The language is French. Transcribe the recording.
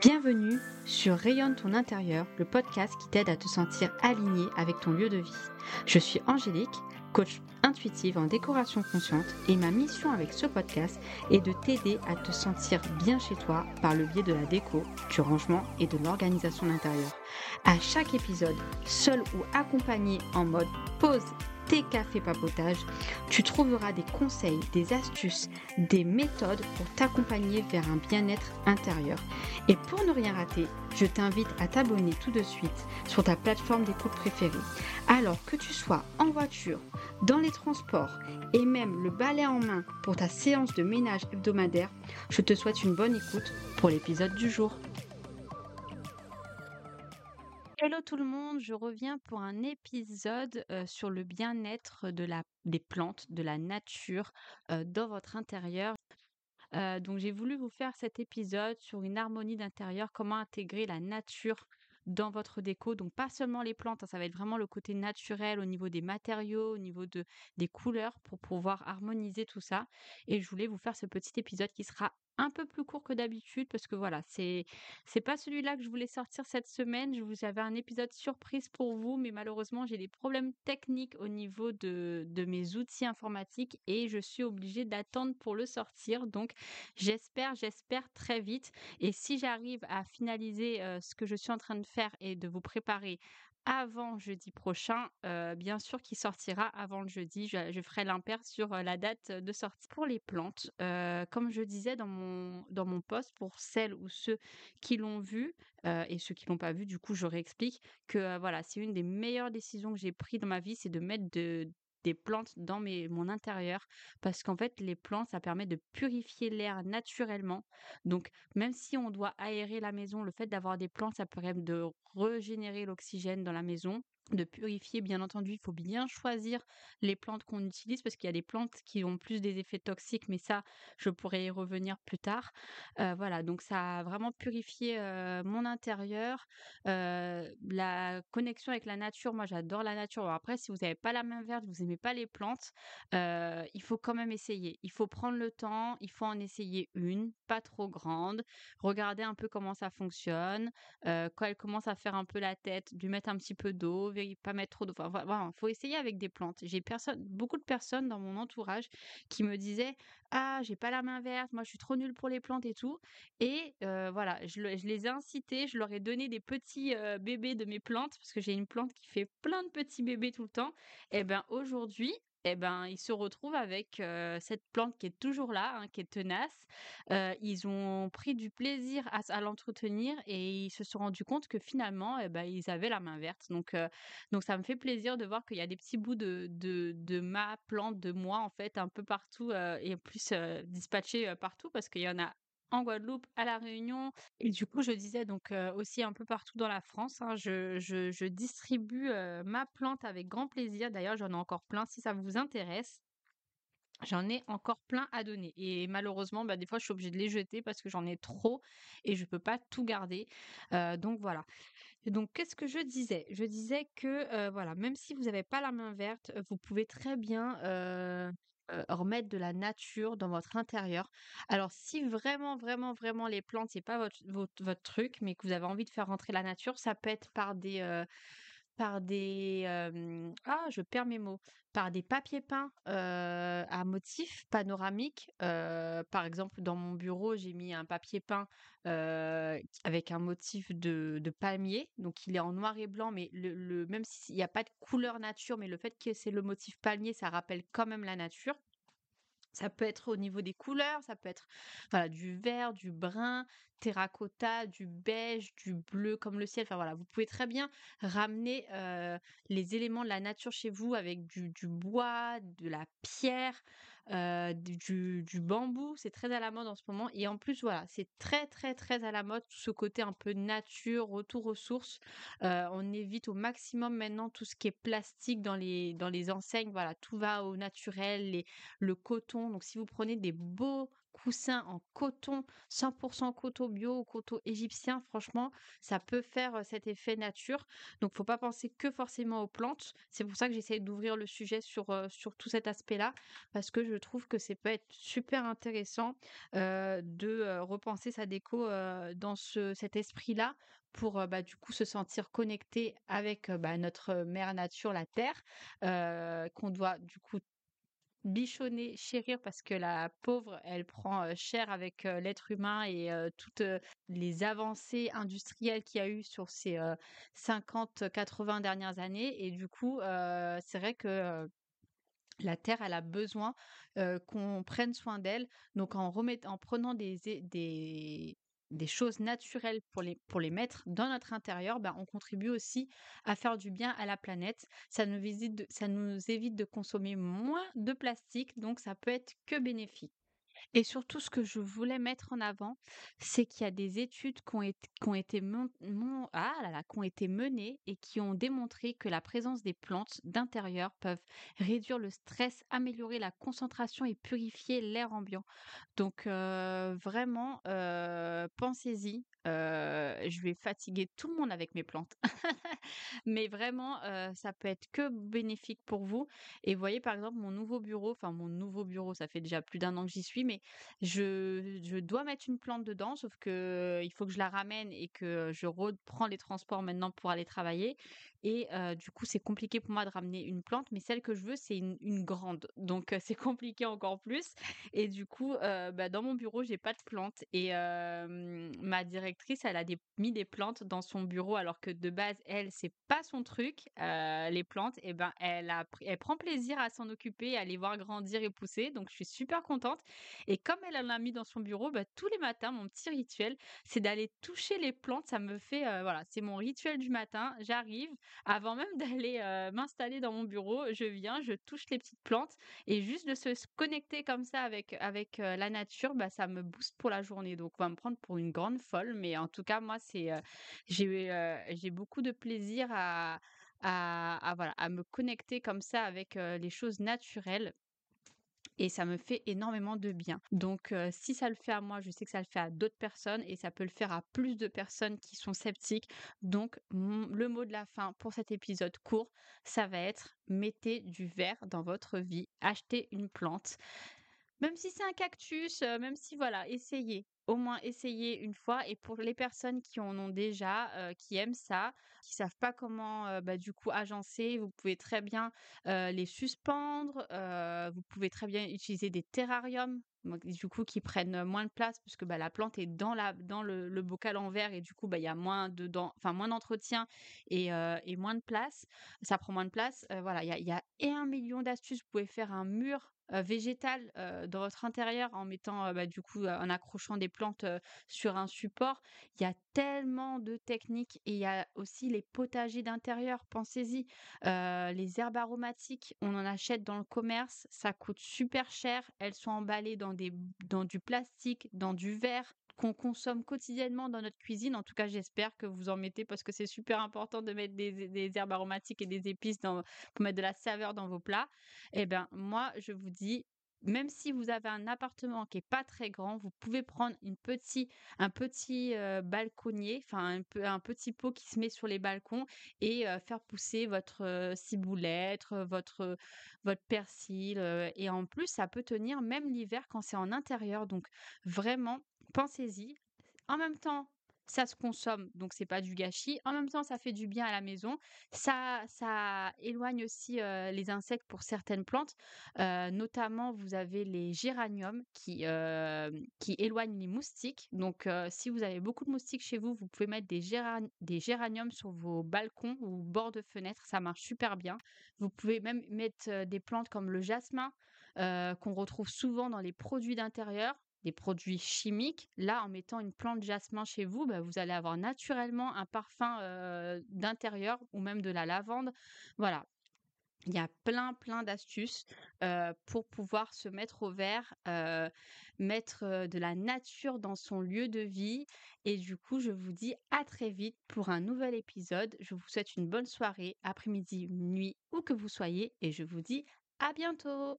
Bienvenue sur Rayonne ton intérieur, le podcast qui t'aide à te sentir aligné avec ton lieu de vie. Je suis Angélique, coach intuitive en décoration consciente et ma mission avec ce podcast est de t'aider à te sentir bien chez toi par le biais de la déco, du rangement et de l'organisation d'intérieur. À chaque épisode, seul ou accompagné en mode pause tes cafés papotage, tu trouveras des conseils, des astuces, des méthodes pour t'accompagner vers un bien-être intérieur. Et pour ne rien rater, je t'invite à t'abonner tout de suite sur ta plateforme d'écoute préférée. Alors que tu sois en voiture, dans les transports et même le balai en main pour ta séance de ménage hebdomadaire, je te souhaite une bonne écoute pour l'épisode du jour. Hello tout le monde, je reviens pour un épisode sur le bien-être de la, des plantes, de la nature dans votre intérieur. donc j'ai voulu vous faire cet épisode sur une harmonie d'intérieur, comment intégrer la nature dans votre déco. Donc pas seulement les plantes, hein, ça va être vraiment le côté naturel au niveau des matériaux, au niveau de, des couleurs pour pouvoir harmoniser tout ça. Et je voulais vous faire ce petit épisode qui sera un peu plus court que d'habitude parce que voilà, c'est c'est pas celui-là que je voulais sortir cette semaine. Je vous avais un épisode surprise pour vous, mais malheureusement, j'ai des problèmes techniques au niveau de, de mes outils informatiques et je suis obligée d'attendre pour le sortir. Donc, j'espère, j'espère très vite. Et si j'arrive à finaliser euh, ce que je suis en train de faire et de vous préparer avant jeudi prochain, bien sûr qui sortira avant le jeudi. Je, ferai l'impair sur la date de sortie. Pour les plantes, comme je disais dans mon, dans mon pour celles ou ceux qui l'ont vu, et ceux qui l'ont pas vu, du coup je réexplique que voilà, c'est une des meilleures décisions que j'ai prises dans ma vie, c'est de mettre de, des plantes dans mon intérieur parce qu'en fait les plantes ça permet de purifier l'air naturellement. Donc même si on doit aérer la maison le fait d'avoir des plantes ça permet de régénérer l'oxygène dans la maison de purifier, bien entendu, il faut bien choisir les plantes qu'on utilise parce qu'il y a des plantes qui ont plus des effets toxiques, mais ça, je pourrais y revenir plus tard. voilà, donc ça a vraiment purifié mon intérieur. la connexion avec la nature, moi j'adore la nature. après, si vous n'avez pas la main verte, vous n'aimez pas les plantes, il faut quand même essayer. Il faut prendre le temps, il faut en essayer une, pas trop grande, regarder un peu comment ça fonctionne. quand elle commence à faire un peu la tête, lui mettre un petit peu d'eau, pas mettre trop d'eau. Enfin, faut essayer avec des plantes. J'ai personne, beaucoup de personnes dans mon entourage qui me disaient ah j'ai pas la main verte, moi je suis trop nulle pour les plantes et tout. Et voilà, je, les ai incités, je leur ai donné des petits bébés de mes plantes parce que j'ai une plante qui fait plein de petits bébés tout le temps. Et ben aujourd'hui eh ben, ils se retrouvent avec cette plante qui est toujours là, hein, qui est tenace. ils ont pris du plaisir à, l'entretenir et ils se sont rendus compte que finalement, eh ben, ils avaient la main verte. Donc, donc ça me fait plaisir de voir qu'il y a des petits bouts de, de, de, ma plante, de moi, en fait, un peu partout et en plus dispatchés partout parce qu'il y en a en Guadeloupe, à La Réunion. Et du coup, je disais donc aussi un peu partout dans la France. Hein, je, distribue ma plante avec grand plaisir. D'ailleurs, j'en ai encore plein si ça vous intéresse. J'en ai encore plein à donner. Et malheureusement, bah, des fois, je suis obligée de les jeter parce que j'en ai trop et je ne peux pas tout garder. donc voilà. Donc, qu'est-ce que je disais? Je disais que, voilà, même si vous n'avez pas la main verte, vous pouvez très bien remettre de la nature dans votre intérieur. Alors si vraiment, vraiment, vraiment les plantes, c'est pas votre, votre, truc, mais que vous avez envie de faire rentrer la nature, ça peut être par des... par des ah je perds mes mots par des papiers peints à motifs panoramiques. Par exemple dans mon bureau j'ai mis un papier peint avec un motif de, palmier. Donc il est en noir et blanc mais le, même s'il n'y a pas de couleur nature mais le fait que c'est le motif palmier ça rappelle quand même la nature ça peut être au niveau des couleurs, ça peut être voilà, du vert, du brun, terracotta, du beige, du bleu comme le ciel. Enfin voilà, vous pouvez très bien ramener les éléments de la nature chez vous avec du, du bois, de la pierre, du, bambou, c'est très à la mode en ce moment. Et en plus, voilà, c'est très, très, très à la mode, ce côté un peu nature, retour aux sources. on évite au maximum maintenant tout ce qui est plastique dans les, enseignes. Voilà, tout va au naturel, le coton. Donc, si vous prenez des beaux coussin en coton, 100% coton bio ou coton égyptien, franchement, ça peut faire, cet effet nature. Donc faut pas penser que forcément aux plantes. C'est pour ça que j'essaie d'ouvrir le sujet sur, tout cet aspect-là, parce que je trouve que c'est peut être super intéressant, de, repenser sa déco, dans ce cet esprit-là pour, bah, du coup se sentir connecté avec, bah, notre mère nature, la terre, qu'on doit du coup bichonner, chérir parce que la pauvre, elle prend, cher avec, l'être humain et toutes, les avancées industrielles qu'il y a eu sur ces, heu, 50-80 dernières années et du coup, c'est vrai que, la terre, elle a besoin, qu'on prenne soin d'elle. Donc en remett en prenant des des des choses naturelles pour les pour les mettre dans notre intérieur, bah, on contribue aussi à faire du bien à la planète. Ça nous ça nous évite de consommer moins de plastique, donc ça peut être que bénéfique. Et surtout, ce que je voulais mettre en avant, c'est qu'il y a des études qui ont été ah qui ont été menées et qui ont démontré que la présence des plantes d'intérieur peuvent réduire le stress, améliorer la concentration et purifier l'air ambiant. Donc heu, vraiment, heu, pensez-y, je vais fatiguer tout le monde avec mes plantes. Mais vraiment, ça peut être que bénéfique pour vous et vous voyez, par exemple, mon nouveau bureau, enfin mon nouveau bureau, ça fait déjà plus d'un an que j'y suis, mais je je dois mettre une plante dedans, sauf que il faut que je la ramène et que je reprends les transports maintenant pour aller travailler et du coup, c'est compliqué pour moi de ramener une plante, mais celle que je veux, c'est une grande. Donc c'est compliqué encore plus et du coup, bah, dans mon bureau, j'ai pas de plantes et ma directrice, elle a mis des plantes dans son bureau alors que de base, elle, c'est pas son truc, les plantes et ben, elle prend plaisir à s'en occuper, à les voir grandir et pousser, donc je suis super contente et comme elle en a mis dans son bureau, bah, tous les matins, mon petit rituel, c'est d'aller toucher les plantes. Ça me fait, voilà, c'est mon rituel du matin. J'arrive, avant même d'aller, heu, m'installer dans mon bureau, je viens, je touche les petites plantes et juste de se connecter comme ça avec avec, heu, la nature, bah, ça me booste pour la journée. Donc on va me prendre pour une grande folle, mais en tout cas, moi, c'est, heu, j'ai, beaucoup de plaisir à à voilà, à me connecter comme ça avec, les choses naturelles et ça me fait énormément de bien. Donc heu, si ça le fait à moi, je sais que ça le fait à d'autres personnes et ça peut le faire à plus de personnes qui sont sceptiques. Donc le mot de la fin pour cet épisode court, ça va être: mettez du vert dans votre vie, achetez une plante. Même si c'est un cactus, heu, même si voilà, essayez. Au moins essayez une fois et pour les personnes qui en ont déjà, qui aiment ça, qui savent pas comment, bah, du coup agencer, vous pouvez très bien, les suspendre, vous pouvez très bien utiliser des terrariums, du coup qui prennent, moins de place puisque, bah, la plante est dans la dans le bocal en verre et du coup, bah, il y a moins dedans enfin moins d'entretien et et moins de place. Ça prend moins de place, voilà, il y a y un million d'astuces. Vous pouvez faire un mur, heu, végétal, heu, dans votre intérieur en mettant, heu, bah, du coup, en accrochant des plantes, sur un support. Il y a tellement de techniques et il y a aussi les potagers d'intérieur, pensez-y. Les herbes aromatiques, on en achète dans le commerce, ça coûte super cher. Elles sont emballées dans des dans du plastique, dans du verre qu'on consomme quotidiennement dans notre cuisine. En tout cas, j'espère que vous en mettez parce que c'est super important de mettre des herbes aromatiques et des épices dans pour mettre de la saveur dans vos plats. Et ben, moi, je vous dis, même si vous avez un appartement qui est pas très grand, vous pouvez prendre une petit un petit, heu, balconnier, enfin un un petit pot qui se met sur les balcons et heu, faire pousser votre, heu, ciboulette, votre, votre persil, et en plus, ça peut tenir même l'hiver quand c'est en intérieur. Donc vraiment, pensez-y. En même temps, ça se consomme, donc c'est pas du gâchis. En même temps, ça fait du bien à la maison. Ça éloigne aussi, les insectes pour certaines plantes. Notamment, vous avez les géraniums qui, éloignent les moustiques. Donc si vous avez beaucoup de moustiques chez vous, vous pouvez mettre des géran des géraniums sur vos balcons ou bords de fenêtres, ça marche super bien. Vous pouvez même mettre, des plantes comme le jasmin, qu'on retrouve souvent dans les produits d'intérieur, des produits chimiques. Là, en mettant une plante jasmin chez vous, bah, vous allez avoir naturellement un parfum, d'intérieur ou même de la lavande. Voilà, il y a plein, plein d'astuces, pour pouvoir se mettre au vert, mettre, de la nature dans son lieu de vie et du coup, je vous dis à très vite pour un nouvel épisode. Je vous souhaite une bonne soirée, après-midi, nuit, où que vous soyez et je vous dis à bientôt!